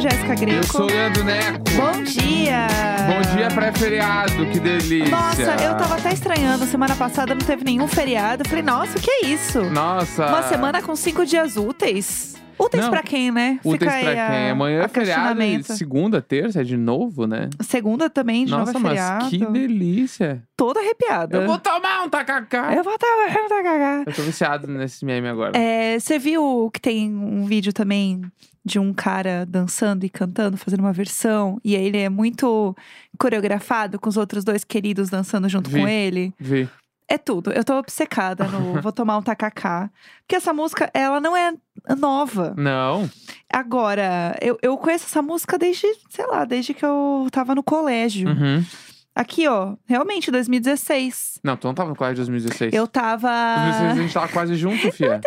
Jéssica Greco. Eu sou o Leandro Neco. Bom dia! Bom dia pré-feriado, que delícia. Nossa, eu tava até estranhando. Semana passada não teve nenhum feriado. Falei, nossa, o que é isso? Nossa. Uma semana com cinco dias úteis? Úteis Não. pra quem, né? Úteis Fica pra aí a- quem? Amanhã é feriado e segunda, terça é de novo, né? Segunda também, de Nossa, novo é mas feriado. que delícia. Toda arrepiada. Eu vou tomar um tacacá. Eu vou vou tá cagada. Eu tô viciado nesse meme agora. É, você viu que tem um vídeo também de um cara dançando e cantando, fazendo uma versão, e aí ele é muito coreografado com os outros dois queridos dançando junto Vi. com ele? Vi. É tudo. Eu tô obcecada no Vou Tomar um Tacacá. Porque essa música, ela não é nova. Não. Agora, eu, eu conheço essa música desde, sei lá, desde que eu tava no colégio. Uhum. Aqui, ó, realmente, 2016. Não, tu não tava no colégio de 2016. Eu tava. 2016 a gente tava quase junto, fia.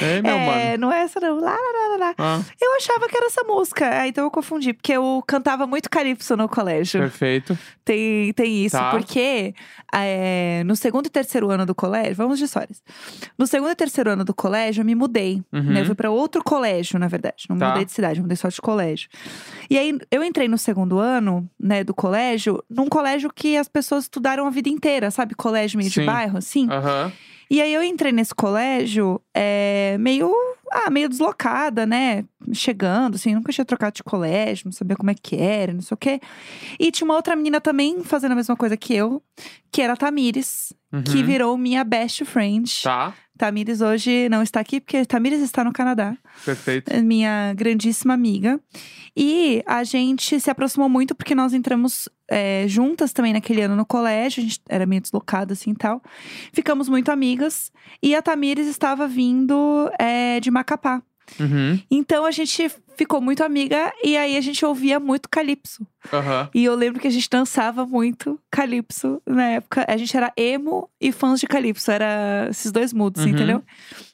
Ei, meu é, mano. não é essa não. Lá, lá, lá, lá. Ah, Eu achava que era essa música, é, então eu confundi, porque eu cantava muito calypso no colégio. perfeito. Tem, tem isso, Tá. porque é, no segundo e terceiro ano do colégio, vamos de histórias. No segundo e terceiro ano do colégio, eu me mudei. Uhum. né? Eu fui pra outro colégio, na verdade. Não Tá. mudei de cidade, mudei só de colégio. E aí, eu entrei no segundo ano, né, do colégio, num colégio que as pessoas estudaram a vida inteira, sabe? Colégio meio Sim. de bairro, assim. Aham. E aí eu entrei nesse colégio é, meio, ah, meio deslocada, né? Chegando, assim, nunca tinha trocado de colégio, não sabia como é que era, não sei o quê. E tinha uma outra menina também fazendo a mesma coisa que eu, que era a Tamires, que Uhum. virou minha best friend. Tá, Tamires hoje não está aqui, porque Tamires está no Canadá, perfeito. é minha grandíssima amiga. E a gente se aproximou muito porque nós entramos é, juntas também naquele ano no colégio, a gente era meio deslocada assim e tal. Ficamos muito amigas. E a Tamires estava vindo é, de Macapá. Uhum. Então a gente ficou muito amiga e aí a gente ouvia muito calypso. Aham. E eu lembro que a gente dançava muito calypso na época. A gente era emo e fãs de calypso. Era esses dois moods, Uhum. entendeu?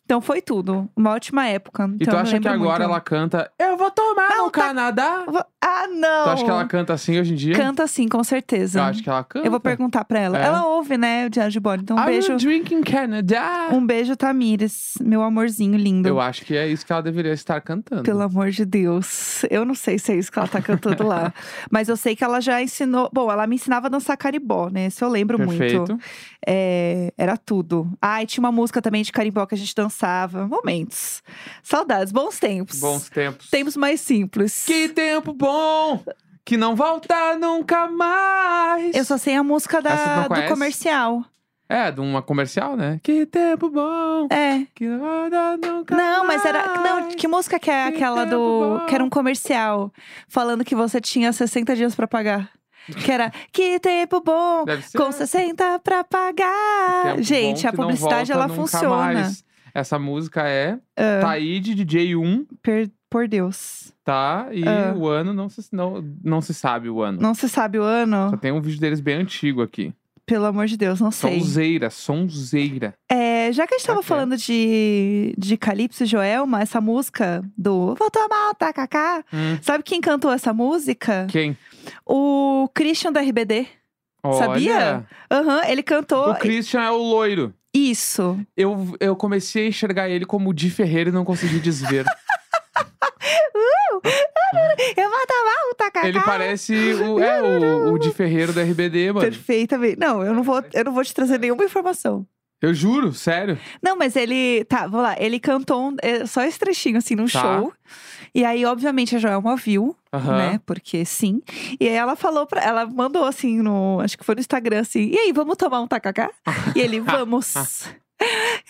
Então foi tudo. Uma ótima época. E Então, tu eu acha que agora muito. ela canta Eu vou tomar no tá- Canadá? Ah, não! Tu acha que ela canta assim hoje em dia? Canta sim, com certeza. Eu acho que ela canta. Eu vou perguntar pra ela. É? Ela ouve, né, o Diário de Bordo. Então um I'm beijo. drinking Canada. Um beijo, Tamires. Meu amorzinho lindo. Eu acho que é isso que ela deveria estar cantando. Pelo amor de Deus. Eu não sei se é isso que ela tá cantando lá. Mas eu sei que ela já ensinou. Bom, ela me ensinava a dançar caribó, né? Isso eu lembro Perfeito. muito. É, era tudo. Ah, e tinha uma música também de carimbó que a gente dançava. Momentos. Saudades, bons tempos. Bons tempos. Tempos mais simples. Que tempo bom! Que não volta nunca mais. Eu só sei a música da, do comercial. É, de uma comercial, né? Que tempo bom! É. Que não volta nunca Não, mas era. Não, que música que é Que aquela do. bom. Que era um comercial. Falando que você tinha 60 dias pra pagar. Que era. Que tempo bom! Com 60 pra pagar. Gente, a publicidade ela funciona. mais. Essa música é Ah. Taíde DJ1, Per- por Deus. tá? E Ah. o ano não se, não, não se sabe o ano. Não se sabe o ano? Só tem um vídeo deles bem antigo aqui. Pelo amor de Deus, não sei. Sonzeira, sonzeira. É, já que a gente tava Ok. falando de, de Calypso e Joelma, essa música do Vou tomar o tacacá. Hum, Sabe quem cantou essa música? quem? O Christian da RBD. Sabia? Olha, Aham, ele cantou O Christian é o loiro. isso. Eu, eu comecei a enxergar ele como o Di Ferreira e não consegui desver. Eu vou tomar o tacacá. ele parece o, é, o, o Di Ferreiro da RBD, mano. Perfeitamente. Não, eu não vou, eu não vou te trazer nenhuma informação. Eu juro, sério. Não, mas ele. Tá, vamos lá. Ele cantou um- é, só esse trechinho, assim, num Tá. show. E aí, obviamente, a Joelma viu, Aham. né? Porque sim. E aí ela falou pra. Ela mandou assim no. Acho que foi no Instagram assim. E aí, vamos tomar um tacacá? e ele, vamos.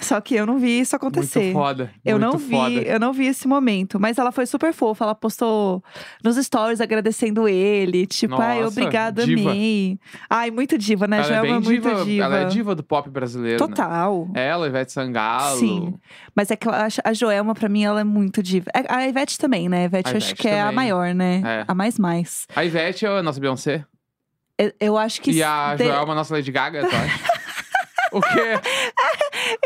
Só que eu não vi isso acontecer. Muito foda. Eu muito não vi, foda. eu não vi esse momento. Mas ela foi super fofa. Ela postou nos stories agradecendo ele. Tipo, ai, obrigada, diva. amei. Ai, muito diva, né? Ela é Joelma bem muito diva, diva. Ela é diva do pop brasileiro. né? Total. Ela, Ivete Sangalo. Sim. Mas é que eu acho, a Joelma, pra mim, ela é muito diva. É, A Ivete também, né? A Ivete, A eu acho Ivete que é a também. maior, né? É. A mais mais. A Ivete é a nossa Beyoncé. Eu, eu acho que. e a de- Joelma é a nossa Lady Gaga, tu acha? o quê?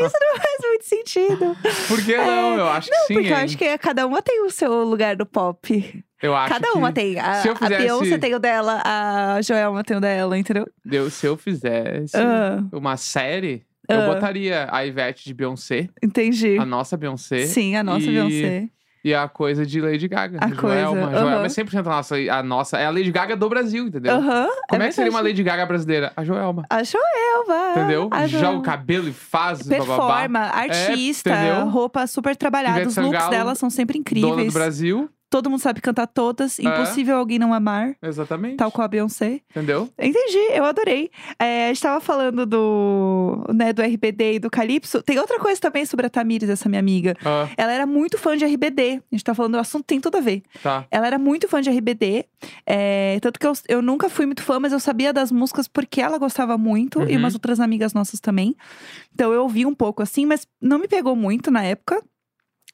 Isso não faz muito sentido. Por que não? Eu acho que sim, Porque eu hein? acho que cada uma tem o seu lugar do pop. Eu acho cada que uma tem. A, se eu a fizesse- Beyoncé tem o dela, a Joelma tem o dela, entendeu? eu- se eu fizesse Ah. uma série, Eu Ah. botaria a Ivete de Beyoncé, Entendi. a nossa Beyoncé. Sim, a nossa e- Beyoncé. E a coisa de Lady Gaga. A Joelma. coisa, Joelma aham. é 100% a nossa, a nossa. É a Lady Gaga do Brasil, entendeu? Aham. Como é, que seria uma. Lady Gaga brasileira? A Joelma. A Joelma. Entendeu? A Já Joelma. o cabelo e faz, bababá. Performa, artista, entendeu? roupa super trabalhada. Ivete Os looks Sangalo, dela são sempre Dona incríveis. do Brasil. Todo mundo sabe cantar todas. Impossível alguém não amar, Exatamente. tal qual a Beyoncé. Entendeu? Entendi, eu adorei. É, a gente tava falando do, né, do RBD e do Calypso. Tem outra coisa também sobre a Tamires, essa minha amiga. Ah, Ela era muito fã de RBD. A gente tá falando, o assunto tem tudo a ver. tá. Ela era muito fã de RBD. é, tanto que eu, eu nunca fui muito fã, mas eu sabia das músicas porque ela gostava muito. E Uhum. umas outras amigas nossas também. Então eu ouvi um pouco assim, mas não me pegou muito na época.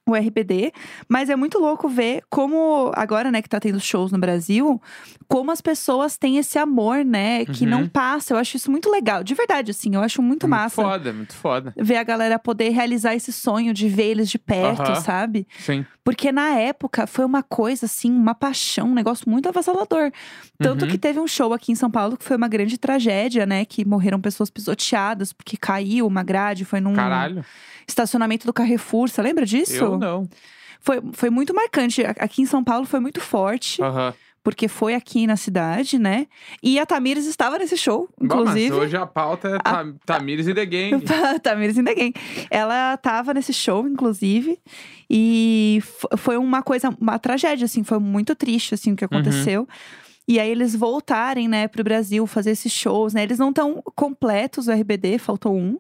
O RBD, mas é muito louco ver como, agora, né, que tá tendo shows no Brasil, como as pessoas têm esse amor, né, que Uhum. não passa. Eu acho isso muito legal, de verdade, assim, eu acho muito massa foda, muito foda. ver a galera poder realizar esse sonho de ver eles de perto, Aham. sabe? Sim. Porque na época foi uma coisa assim, uma paixão, um negócio muito avassalador. Tanto Uhum. que teve um show aqui em São Paulo que foi uma grande tragédia, né? Que morreram pessoas pisoteadas porque caiu uma grade, foi num Caralho. estacionamento do Carrefour. Você lembra disso? Eu não. Foi, foi muito marcante. Aqui em São Paulo foi muito forte, Aham. Porque foi aqui na cidade, né? E a Tamires estava nesse show, Bom, mas inclusive. hoje a pauta é Tam- Tamires e The Gang. Tamires in the Game. Ela tava nesse show, inclusive, e foi uma coisa, uma tragédia, assim, foi muito triste, assim, o que aconteceu. E aí eles voltarem, né, pro Brasil fazer esses shows, né? Eles não estão completos, o RBD, faltou um,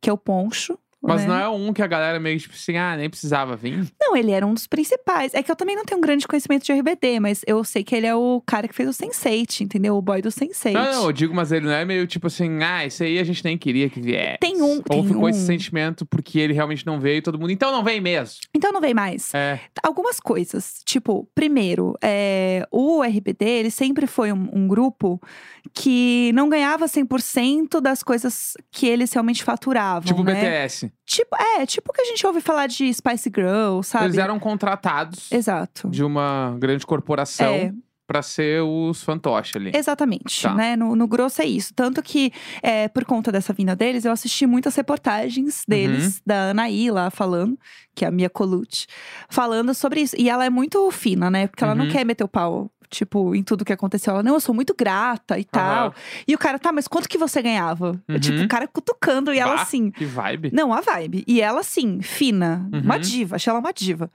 que é o Poncho. Mas né? não é um que a galera meio tipo assim, ah, nem precisava vir. Não, ele era um dos principais. É que eu também não tenho um grande conhecimento de RBD, mas eu sei que ele é o cara que fez o Sense8, entendeu? O boy do Sense8. Não, não, eu digo, mas ele não é meio tipo assim, ah, esse aí a gente nem queria que viesse. Tem um- Ou tem ficou um. esse sentimento porque ele realmente não veio e todo mundo, então não vem mesmo. Então não vem mais. É. Algumas coisas. Tipo, primeiro, é, o RBD, ele sempre foi um, um grupo que não ganhava 100% das coisas que eles realmente faturavam, Tipo o né? BTS. Tipo, é, tipo o que a gente ouve falar de Spice Girl, sabe? Eles eram contratados Exato. de uma grande corporação É. pra ser os fantoches ali. Exatamente, Tá. né? No, no grosso é isso. Tanto que, é, por conta dessa vinda deles, eu assisti muitas reportagens deles, da Anaí lá falando, que é a Mia Colucci, falando sobre isso. E ela é muito fina, né? Porque ela não Uhum. quer meter o pau. Tipo, em tudo que aconteceu. Ela, não, eu sou muito grata e tal. Aham. E o cara, tá, mas quanto que você ganhava? Uhum. Tipo, o cara cutucando e ela Bah, assim. Que vibe. Não, a vibe. E ela, assim, fina. Uhum. Uma diva. Achei ela uma diva.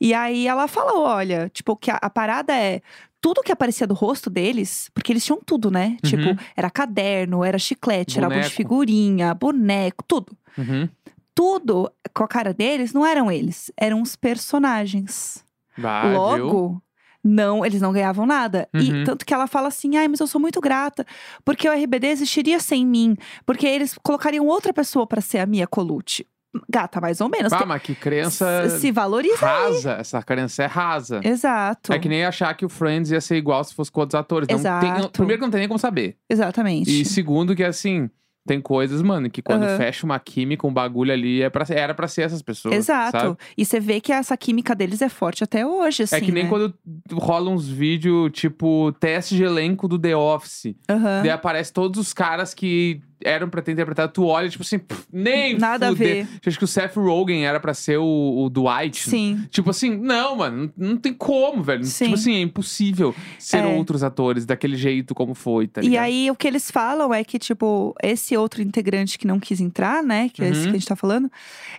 E aí ela falou: olha, tipo, que a, a parada é. Tudo que aparecia do rosto deles, porque eles tinham tudo, né? Uhum. Tipo, era caderno, era chiclete, era álbum de Boneco. figurinha, boneco, tudo. Uhum. Tudo com a cara deles não eram eles, eram os personagens. Bah, viu? Não, eles não ganhavam nada. Uhum. E tanto que ela fala assim: ai, mas eu sou muito grata, porque o RBD existiria sem mim, porque eles colocariam outra pessoa pra ser a Mia Colucci. Gata, mais ou menos. Tem- mas que crença se valoriza. rasa. Essa crença é rasa. Exato. É que nem achar que o Friends ia ser igual se fosse com outros atores. Não tem, Exato. primeiro que não tem nem como saber. Exatamente. E segundo que assim, tem coisas, mano, que quando Aham. fecha uma química, um bagulho ali, é pra, era pra ser essas pessoas. Exato. sabe? E você vê que essa química deles é forte até hoje, assim. É que nem né? quando rola uns vídeos, tipo, teste de elenco do The Office. Aham. Daí aparece todos os caras que eram pra ter interpretado. Tu olha, tipo assim, pff, nem Nada a fuder. ver. Acho que o Seth Rogen era pra ser o, o Dwight. Sim. Tipo assim, não, mano, não, não tem como, velho. Sim. Tipo assim, é impossível ser É. outros atores daquele jeito como foi, tá E aí, o que eles falam é que, tipo, esse outro integrante que não quis entrar, né? Que é esse Uhum. que a gente tá falando,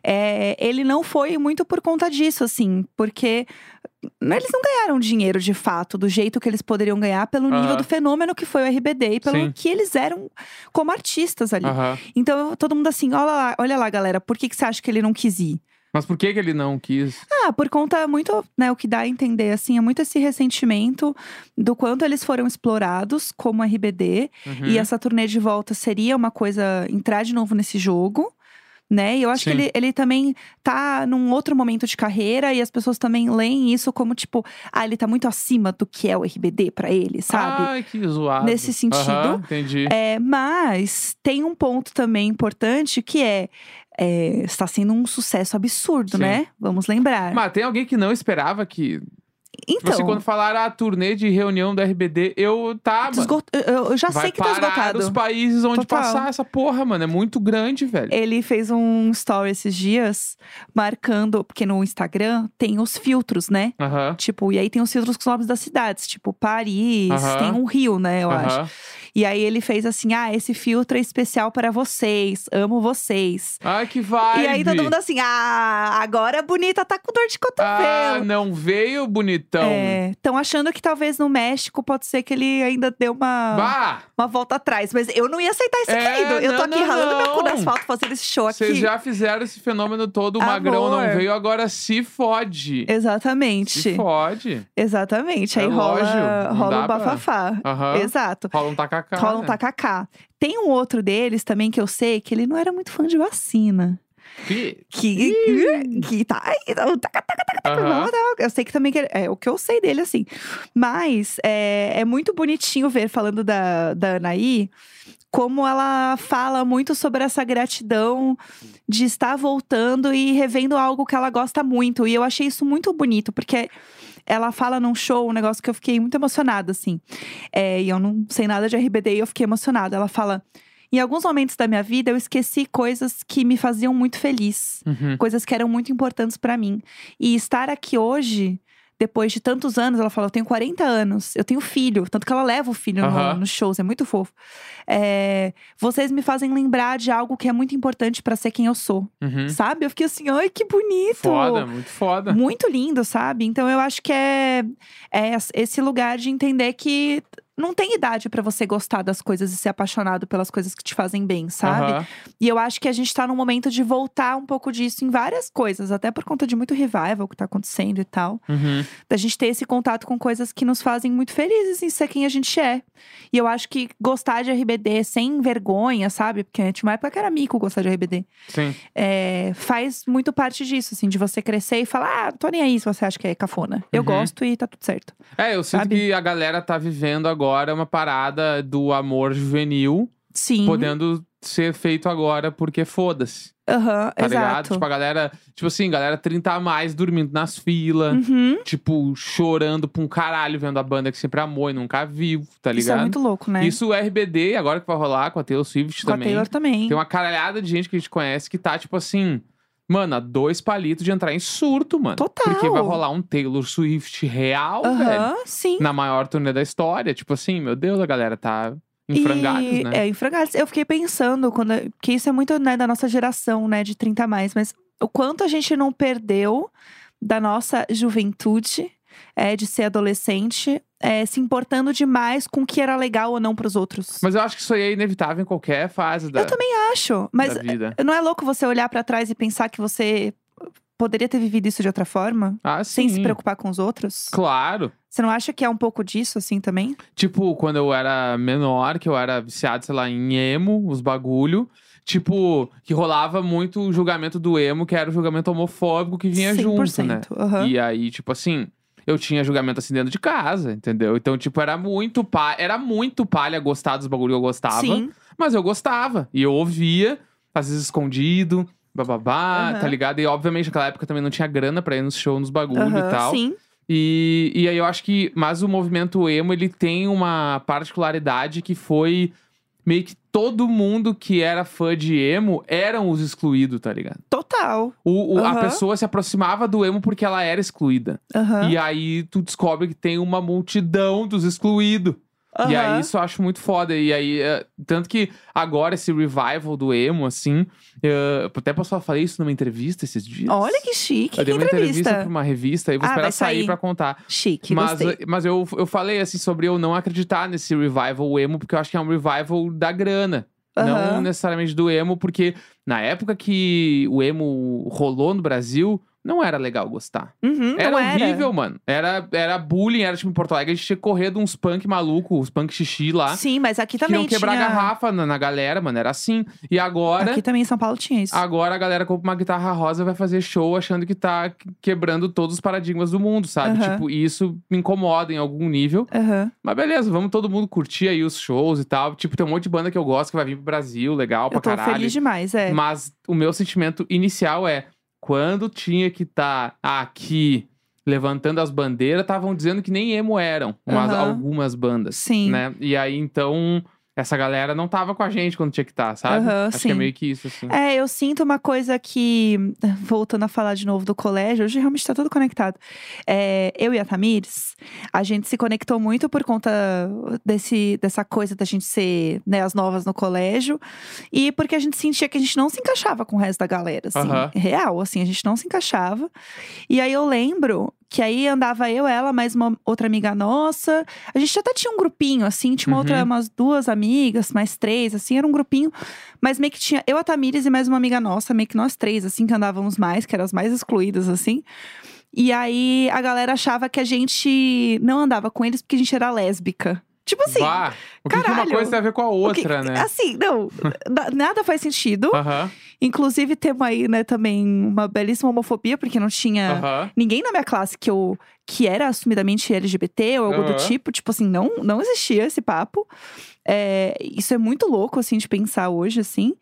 é, ele não foi muito por conta disso, assim, porque eles não ganharam dinheiro de fato, do jeito que eles poderiam ganhar, pelo nível do fenômeno que foi o RBD e pelo Sim. que eles eram como artistas ali. Então, todo mundo assim, olha lá, olha lá, galera, por que, que você acha que ele não quis ir? Mas por que, que ele não quis? Ah, por conta muito, né, o que dá a entender, assim, é muito esse ressentimento do quanto eles foram explorados como RBD. Uhum. E essa turnê de volta seria uma coisa, entrar de novo nesse jogo. Né? E eu acho que Sim. ele, ele também tá num outro momento de carreira e as pessoas também leem isso como tipo, ah, ele tá muito acima do que é o RBD pra ele, sabe? Ai, que zoado. Nesse sentido, Aham, entendi. É, mas tem um ponto também importante que é, é, está sendo um sucesso absurdo, Sim. né? Vamos lembrar. Mas tem alguém que não esperava que. Então, quando falaram a turnê de reunião do RBD, eu tá, mano. esgo- eu, já sei que tá esgotado. dos países onde Total. passar essa porra, mano. É muito grande, velho. Ele fez um story esses dias marcando, porque no Instagram tem os filtros, né? Aham. Tipo, e aí tem os filtros com os nomes das cidades, tipo Paris, Aham. tem um Rio, né, eu acho. E aí ele fez assim: ah, esse filtro é especial para vocês, amo vocês. Ai, que vibe. E aí todo mundo assim: ah, agora a bonita tá com dor de Ah, cotovelo. não veio, bonitão. Estão achando que talvez no México pode ser que ele ainda deu uma, Bah! uma volta atrás. Mas eu não ia aceitar esse É, querido. Eu tô não, aqui não, ralando meu cu no não. asfalto fazendo esse show aqui. Vocês já fizeram esse fenômeno todo, o magrão não Amor. veio, agora se fode. Exatamente. Se fode. Exatamente. É aí rola, não rola um pra- bafafá. Aham. Exato. Rola um tacacá. Rola um né? tacacá. Tem um outro deles também que eu sei que ele não era muito fã de vacina. Que- Que, que tá aí. taca, taca, taca, dar- Eu sei que também que é o que eu sei dele, assim. Mas é, é muito bonitinho ver, falando da, da Anaí, como ela fala muito sobre essa gratidão de estar voltando e revendo algo que ela gosta muito. E eu achei isso muito bonito, porque ela fala num show um negócio que eu fiquei muito emocionada, assim. É, e eu não sei nada de RBD e eu fiquei emocionada. Ela fala. Em alguns momentos da minha vida, eu esqueci coisas que me faziam muito feliz Uhum. coisas que eram muito importantes pra mim. E estar aqui hoje, depois de tantos anos, ela fala: eu tenho 40 anos, eu tenho filho, tanto que ela leva o filho no- nos shows, é muito fofo. É, vocês me fazem lembrar de algo que é muito importante pra ser quem eu sou, Uhum. sabe? Eu fiquei assim, ai, que bonito! Foda, muito foda. Muito lindo, sabe? Então eu acho que é, é esse lugar de entender que não tem idade pra você gostar das coisas e ser apaixonado pelas coisas que te fazem bem, sabe? Aham. E eu acho que a gente tá num momento de voltar um pouco disso em várias coisas, até por conta de muito revival que tá acontecendo e tal. Uhum. Da gente ter esse contato com coisas que nos fazem muito felizes em ser quem a gente é. E eu acho que gostar de RBD sem vergonha, sabe? Porque tinha uma época que era mico gostar de RBD. Sim. É, faz muito parte disso, assim, de você crescer e falar, ah, tô nem aí se você acha que é cafona. Eu Uhum. gosto e tá tudo certo. É, eu sinto Sabe? que a galera tá vivendo agora uma parada do amor juvenil, Sim. podendo ser feito agora porque foda-se. Aham, Tá ligado? exato. Tipo, a galera, tipo assim, galera 30 a mais dormindo nas filas. Uhum. Tipo, chorando pra um caralho vendo a banda que sempre amou e nunca viu, tá Isso é ligado? muito louco, né? Isso o RBD, agora que vai rolar com a Taylor Swift Com a também. Taylor também. Tem uma caralhada de gente que a gente conhece que tá, tipo assim, mano, a dois palitos de entrar em surto, mano. Total. Porque vai rolar um Taylor Swift real, velho. Aham, sim. Na maior turnê da história. Tipo assim, meu Deus, a galera tá em frangalhos, E- né? É, em frangalhos. Eu fiquei pensando, quando, que isso é muito né, da nossa geração, né, de 30 a mais, mas o quanto a gente não perdeu da nossa juventude, é, de ser adolescente, é, se importando demais com o que era legal ou não pros outros. Mas eu acho que isso aí é inevitável em qualquer fase da, Eu também acho, mas vida. não é louco você olhar pra trás e pensar que você poderia ter vivido isso de outra forma? Ah, Sem se preocupar com os outros? Claro. Você não acha que é um pouco disso, assim, também? Tipo, quando eu era menor, que eu era viciado, sei lá, em emo, os bagulho. Tipo, que rolava muito o julgamento do emo, que era o julgamento homofóbico que vinha junto, né? aham. E aí, tipo assim, eu tinha julgamento assim dentro de casa, entendeu? Então, tipo, era muito palha, era muito palha gostar dos bagulho que eu gostava. Sim. Mas eu gostava. E eu ouvia, às vezes escondido, bababá, Aham. tá ligado? E obviamente naquela época também não tinha grana pra ir nos shows, nos bagulho aham, e tal. Sim. E, e aí eu acho que. Mas o movimento emo, ele tem uma particularidade que foi meio que todo mundo que era fã de emo eram os excluídos, tá ligado? Total. O, o- A Aham. pessoa se aproximava do emo porque ela era excluída. Aham. E aí tu descobre que tem uma multidão dos excluídos. E aí isso eu acho muito foda. E aí, é, tanto que agora esse revival do emo, assim, é, até posso falar isso numa entrevista esses dias. Olha que chique. Eu dei uma entrevista entrevista. pra uma revista e vou Ah, esperar sair sair. pra contar. Chique, Mas, gostei. mas eu, eu falei assim sobre eu não acreditar nesse revival emo, porque eu acho que é um revival da grana. Não Aham. necessariamente do emo, porque na época que o emo rolou no Brasil, não era legal gostar. Uhum, Era não era. horrível, mano. Era, era bullying, era tipo em Porto Alegre, a gente tinha que correr de uns punk maluco, os punk xixi lá. Sim, mas aqui também quebrar tinha... garrafa na, na galera, mano. Era assim. E agora. Aqui também em São Paulo tinha isso. Agora a galera compra uma guitarra rosa e vai fazer show achando que tá quebrando todos os paradigmas do mundo, sabe? Aham. Tipo, isso me incomoda em algum nível. Aham. Mas beleza, vamos todo mundo curtir aí os shows e tal. Tipo, tem um monte de banda que eu gosto que vai vir pro Brasil, legal pra Eu tô caralho. feliz demais, é. Mas o meu sentimento inicial é quando tinha que estar aqui levantando as bandeiras, estavam dizendo que nem emo eram, umas, Aham. algumas bandas. Sim. Né? E aí, então, essa galera não tava com a gente quando tinha que estar, sabe? Aham, Acho que é sim. meio que isso, assim. É, eu sinto uma coisa que, voltando a falar de novo do colégio, hoje realmente tá tudo conectado. É, eu e a Tamires, a gente se conectou muito por conta desse, dessa coisa da gente ser né, as novas no colégio. E porque a gente sentia que a gente não se encaixava com o resto da galera, assim. Aham. Real, assim, a gente não se encaixava. E aí eu lembro que aí andava eu, ela, mais uma outra amiga nossa. A gente até tinha um grupinho, assim, tinha uma Uhum. outra, umas duas amigas, mais três, assim, era um grupinho. Mas meio que tinha eu, a Tamires e mais uma amiga nossa, meio que nós três, assim, que andávamos mais, que eram as mais excluídas, assim. E aí a galera achava que a gente não andava com eles porque a gente era lésbica. Tipo assim. Bah, o que, que uma coisa tem a ver com a o que- outra, né? Assim, não, na- nada faz sentido. Inclusive, temos aí, né, também uma belíssima homofobia, porque não tinha ninguém na minha classe que eu que era assumidamente LGBT ou algo do tipo, tipo assim, não, não existia esse papo. É, isso é muito louco, assim, de pensar hoje, assim.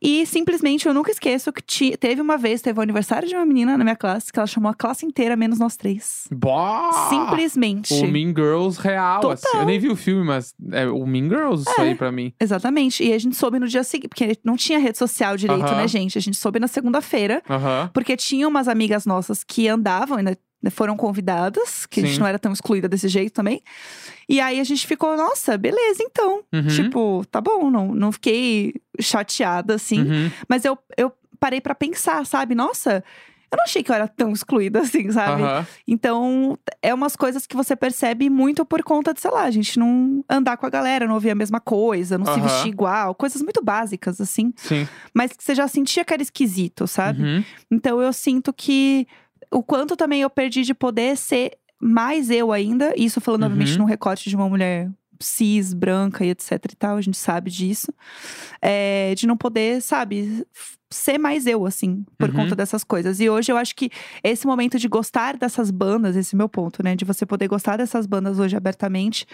E simplesmente eu nunca esqueço que ti- teve uma vez, teve o aniversário de uma menina na minha classe, que ela chamou a classe inteira, menos nós três. Bah! Simplesmente. O Mean Girls real, Total. assim. Eu nem vi o filme, mas é o Mean Girls isso aí pra mim. Exatamente. E a gente soube no dia seguinte, porque não tinha rede social direito, Aham. né, gente? A gente soube na segunda-feira. Aham. Porque tinha umas amigas nossas que andavam, ainda foram convidadas, que a gente Sim. não era tão excluída desse jeito também. E aí a gente ficou, nossa, beleza, então. Uhum. Tipo, tá bom, não, não fiquei chateada assim. Uhum. Mas eu, eu parei pra pensar, sabe? Nossa, eu não achei que eu era tão excluída assim, sabe? Aham. Então, é umas coisas que você percebe muito por conta de, sei lá, a gente não andar com a galera, não ouvir a mesma coisa, não se Aham. vestir igual, coisas muito básicas, assim. Sim. Mas que você já sentia que era esquisito, sabe? Uhum. Então eu sinto que o quanto também eu perdi de poder ser mais eu ainda, isso falando Uhum. obviamente num recorte de uma mulher cis, branca e etc e tal, a gente sabe disso. É, de não poder, sabe, ser mais eu, assim, por Uhum. conta dessas coisas. E hoje eu acho que esse momento de gostar dessas bandas, esse é meu ponto, né? De você poder gostar dessas bandas hoje abertamente,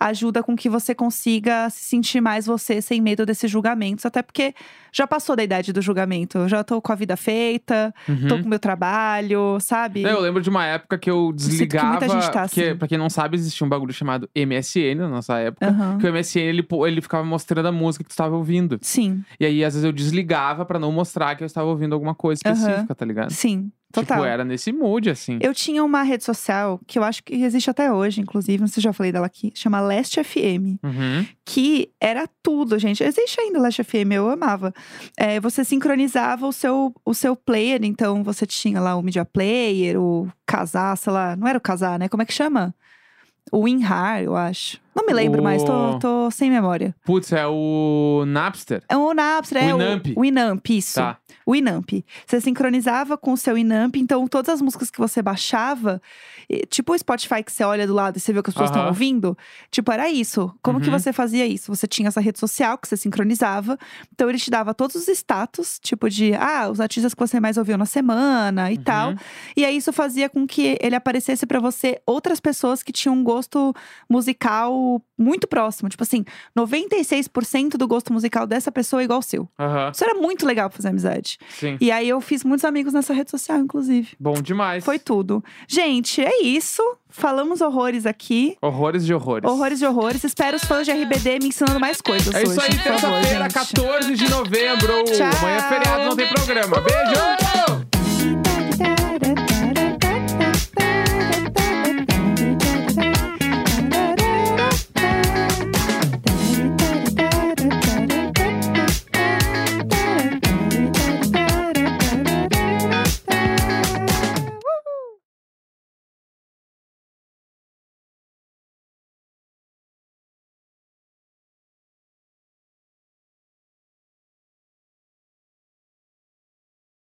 ajuda com que você consiga se sentir mais você sem medo desses julgamentos. Até porque já passou da idade do julgamento. Eu já tô com a vida feita, Uhum. tô com o meu trabalho, sabe? Eu lembro de uma época que eu sinto que desligava. muita gente tá assim. pra quem não sabe, existia um bagulho chamado MSN na nossa época. Aham. Que o MSN ele, ele ficava mostrando a música que tu estava ouvindo. Sim, E aí, às vezes, eu desligava pra não mostrar que eu estava ouvindo alguma coisa específica, tá ligado? sim, total. Tipo, era nesse mood, assim. Eu tinha uma rede social que eu acho que existe até hoje, inclusive, não sei se já falei dela aqui, chama Leste FM. Uhum. que era tudo, gente. Existe ainda Last FM, eu amava. É, você sincronizava o seu, o seu player, então você tinha lá o Media Player, o Casar, sei lá. Não era o Casar, né? Como é que chama? O WinRAR, eu acho. Não me lembro O- mais, tô, tô sem memória. Putz, é o Napster. É o Napster, é Winamp. o Winamp, isso. Tá. O Winamp. Você sincronizava com o seu Winamp, então todas as músicas que você baixava, tipo o Spotify que você olha do lado e você vê o que as pessoas estão Aham. ouvindo, tipo, era isso. Como que Uhum. você fazia isso? Você tinha essa rede social que você sincronizava, então ele te dava todos os status, tipo de, ah, os artistas que você mais ouviu na semana e Uhum. tal. E aí isso fazia com que ele aparecesse pra você outras pessoas que tinham um gosto musical muito próximo. Tipo assim, 96% do gosto musical dessa pessoa é igual ao seu. Isso era muito legal pra fazer amizade. Sim. E aí eu fiz muitos amigos nessa rede social, inclusive. Bom demais. Foi tudo. Gente, é isso. Falamos horrores aqui. Horrores de horrores. Horrores de horrores. Espero os fãs de RBD me ensinando mais coisas É hoje. isso aí, terça-feira, gente. 14 de novembro. Tchau. Amanhã é feriado, não tem programa. Beijo!